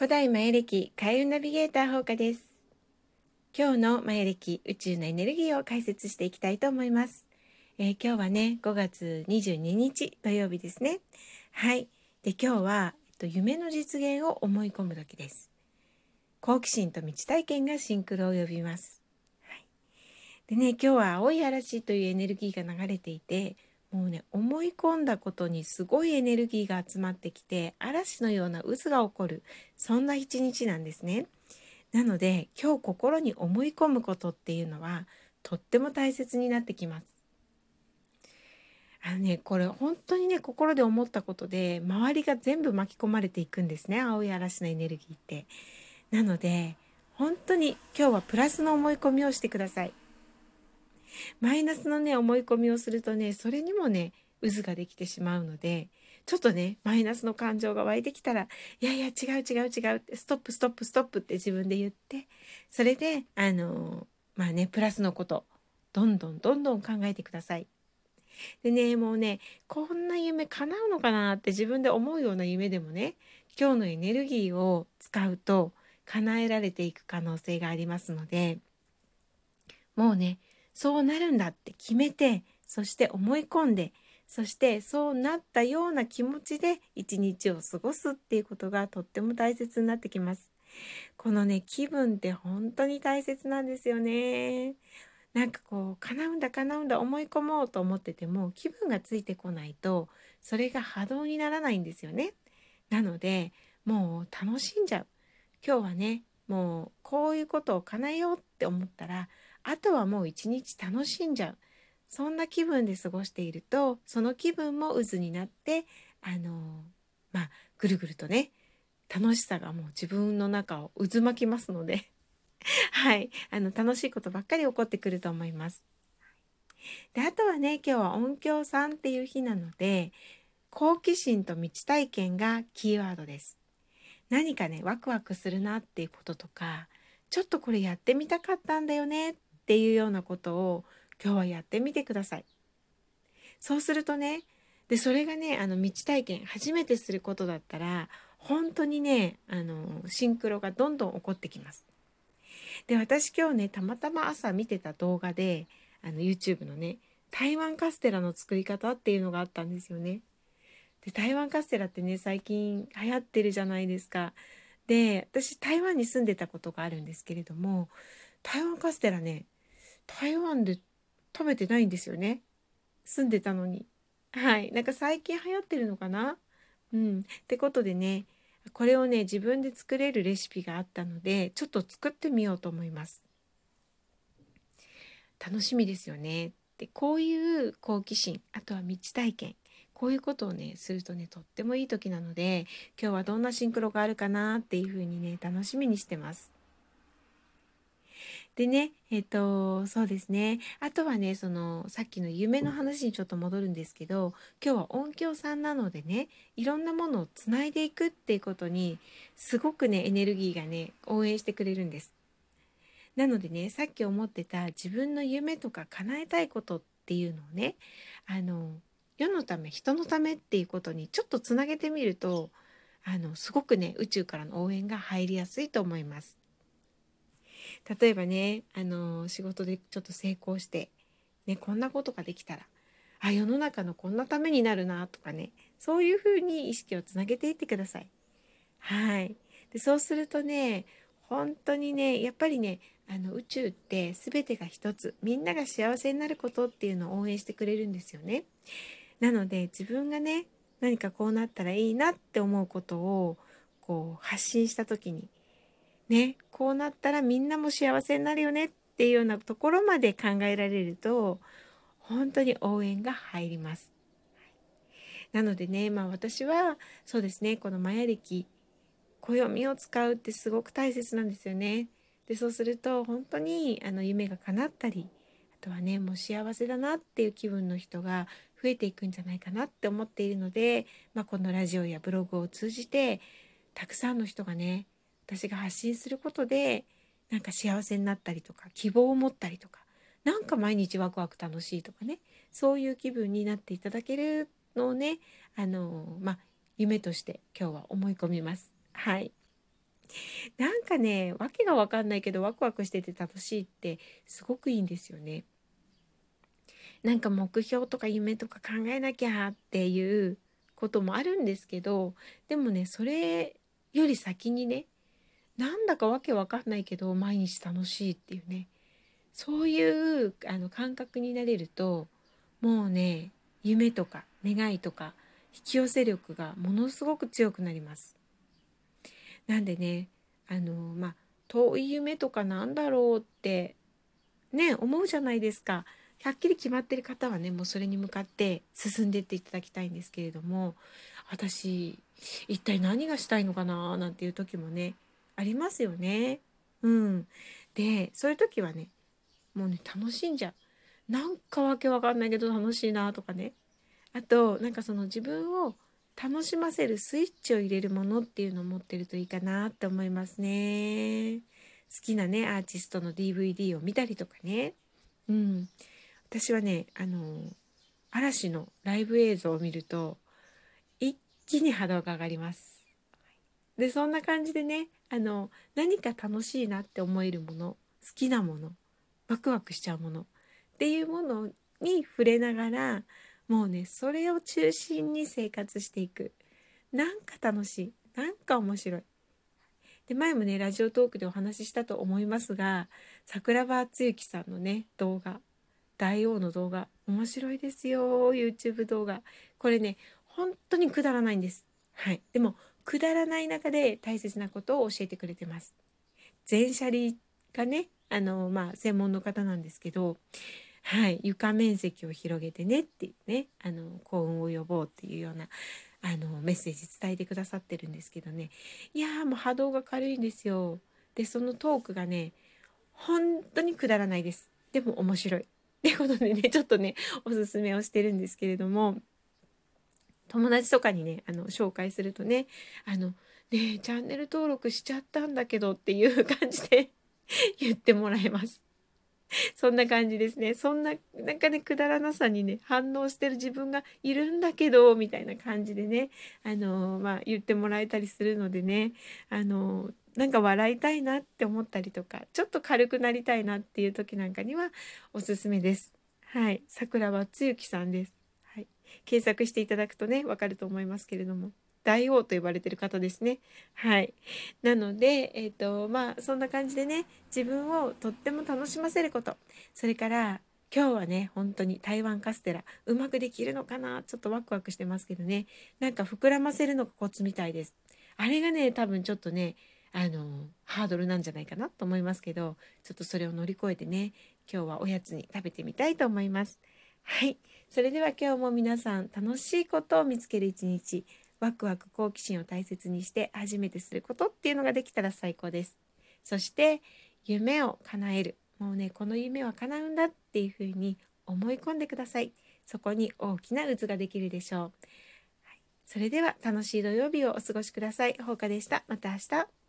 古代マヤ暦開運ナビゲーター放課です。今日のマヤ暦宇宙のエネルギーを解説していきたいと思います。えー、今日はね、5月22日土曜日ですね。はい。で、今日は、えっと、夢の実現を思い込む時です。好奇心と未知体験がシンクロを呼びます。はい、でね、今日は青い嵐というエネルギーが流れていて、もうね思い込んだことにすごいエネルギーが集まってきて嵐のような渦が起こるそんな一日なんですね。なので今日心に思い込むことっていうのはとっても大切になってきます。あのねこれ本当にね心で思ったことで周りが全部巻き込まれていくんですね青い嵐のエネルギーって。なので本当に今日はプラスの思い込みをしてください。マイナスのね思い込みをするとねそれにもね渦ができてしまうのでちょっとねマイナスの感情が湧いてきたらいやいや違う違う違うってストップストップストップって自分で言ってそれであのまあねプラスのことどんどんどんどん考えてください。でねもうねこんな夢叶うのかなって自分で思うような夢でもね今日のエネルギーを使うと叶えられていく可能性がありますのでもうねそうなるんだって決めてそして思い込んでそしてそうなったような気持ちで一日を過ごすっていうことがとっても大切になってきます。このね気分って本当に大切なんですよね。なんかこう叶うんだ叶うんだ思い込もうと思ってても気分がついてこないとそれが波動にならないんですよね。なのでもう楽しんじゃう。今日はねもうこういうことを叶えようって思ったらあとはもう一日楽しんじゃうそんな気分で過ごしているとその気分も渦になってあのまあぐるぐるとね楽しさがもう自分の中を渦巻きますので はいあの楽しいことばっかり起こってくると思います。であとはね今日は音響さんっていう日なので好奇心と未知体験がキーワードです。何かねワクワクするなっていうこととかちょっとこれやってみたかったんだよねっていうようなことを今日はやってみてください。そうするとねでそれがねあの道体験初めてすることだったら本当にねあのシンクロがどんどん起こってきます。で私今日ねたまたま朝見てた動画であの YouTube のね台湾カステラの作り方っていうのがあったんですよね。で台湾カステラってね最近流行ってるじゃないですか。で私台湾に住んでたことがあるんですけれども台湾カステラね台湾で食べてないんですよね。住んでたのに。はい。なんか最近流行ってるのかな？うん。ってことでねこれをね自分で作れるレシピがあったのでちょっと作ってみようと思います。楽しみですよね。でこういう好奇心あとは道体験。こういうことをねするとねとってもいい時なので今日はどんなシンクロがあるかなっていう風にね楽しみにしてます。でねえっ、とそうですねあとはねそのさっきの夢の話にちょっと戻るんですけど今日は音響さんなのでねいろんなものをつないでいくっていうことにすごくねエネルギーがね応援してくれるんです。なのでねさっき思ってた自分の夢とか叶えたいことっていうのをねあの世のため人のためっていうことにちょっとつなげてみるとあのすごくね宇宙からの応援が入りやすいと思います。例えばねあの仕事でちょっと成功して、ね、こんなことができたらあ世の中のこんなためになるなとかねそういうふうに意識をつなげていってください。はいでそうするとね本当にねやっぱりねあの宇宙って全てが一つみんなが幸せになることっていうのを応援してくれるんですよね。なので自分がね何かこうなったらいいなって思うことをこう発信した時にねこうなったらみんなも幸せになるよねっていうようなところまで考えられると本当に応援が入ります。なのでねまあ私はそうですねこのマヤ暦暦を使うってすごく大切なんですよね。でそうすると本当にあの夢が叶ったりあとはねもう幸せだなっていう気分の人が増えていくんじゃないかなって思っているので、まあ、このラジオやブログを通じてたくさんの人がね私が発信することでなんか幸せになったりとか希望を持ったりとかなんか毎日ワクワク楽しいとかねそういう気分になっていただけるのをねあのまあ夢として今日は思い込みます。はいなんかね、わけがわかんないけどワクワクしてて楽しいってすごくいいんですよね。なんか目標とか夢とか考えなきゃっていうこともあるんですけど、でもね、それより先にね、なんだかわけわかんないけど毎日楽しいっていうね、そういうあの感覚になれると、もうね、夢とか願いとか引き寄せ力がものすごく強くなります。なんでねあのまあ遠い夢とかなんだろうってね思うじゃないですか。はっきり決まってる方はねもうそれに向かって進んでっていただきたいんですけれども私一体何がしたいのかななんていう時もねありますよね。うん、でそういう時はねもうね楽しんじゃう。なんかわけわかんないけど楽しいなとかねあとなんかその自分を楽しませるスイッチを入れるものっていうのを持ってるといいかなって思いますね。好きなねアーティストの DVD を見たりとかね。うん。私はねあの嵐のライブ映像を見ると一気に波動が上がります。でそんな感じでねあの何か楽しいなって思えるもの好きなものワクワクしちゃうものっていうものに触れながらもうねそれを中心に生活していく。なんか楽しいなんか面白い。で前もねラジオトークでお話ししたと思いますが桜庭つゆさんのね動画大王の動画面白いですよ YouTube 動画。これね本当にくだらないんです。はい。でもくだらない中で大切なことを教えてくれてます全車輪がねあのまあ専門の方なんですけどはい、床面積を広げてねっていうねあの幸運を呼ぼうっていうようなあのメッセージ伝えてくださってるんですけどねいやーもう波動が軽いんですよ。でそのトークがね本当にくだらないです。でも面白い。ってことでねちょっとねおすすめをしてるんですけれども友達とかにねあの紹介するとねあのねチャンネル登録しちゃったんだけどっていう感じで 言ってもらえます。そんな感じですね。そんな、なんかね、くだらなさにね、反応してる自分がいるんだけど、みたいな感じでね、あのまあ、言ってもらえたりするのでね、あのなんか笑いたいなって思ったりとか、ちょっと軽くなりたいなっていう時なんかにはおすすめです。はい。桜庭つゆきさんです。検索していただくとね、わかると思いますけれども。大王と呼ばれてる方ですね。はい。なので、えっ、ー、と、まあ、そんな感じでね、自分をとっても楽しませること。それから、今日はね、本当に台湾カステラ、うまくできるのかな？ちょっとワクワクしてますけどね。なんか膨らませるのがコツみたいです。あれがね、多分ちょっとね、あの、ハードルなんじゃないかなと思いますけど、ちょっとそれを乗り越えてね、今日はおやつに食べてみたいと思います。はい。それでは今日も皆さん楽しいことを見つける一日。ワクワク好奇心を大切にして初めてすることっていうのができたら最高です。そして夢を叶える。もうね、この夢は叶うんだっていうふうに思い込んでください。そこに大きな渦ができるでしょう。はい、それでは楽しい土曜日をお過ごしください。ほうかでした。また明日。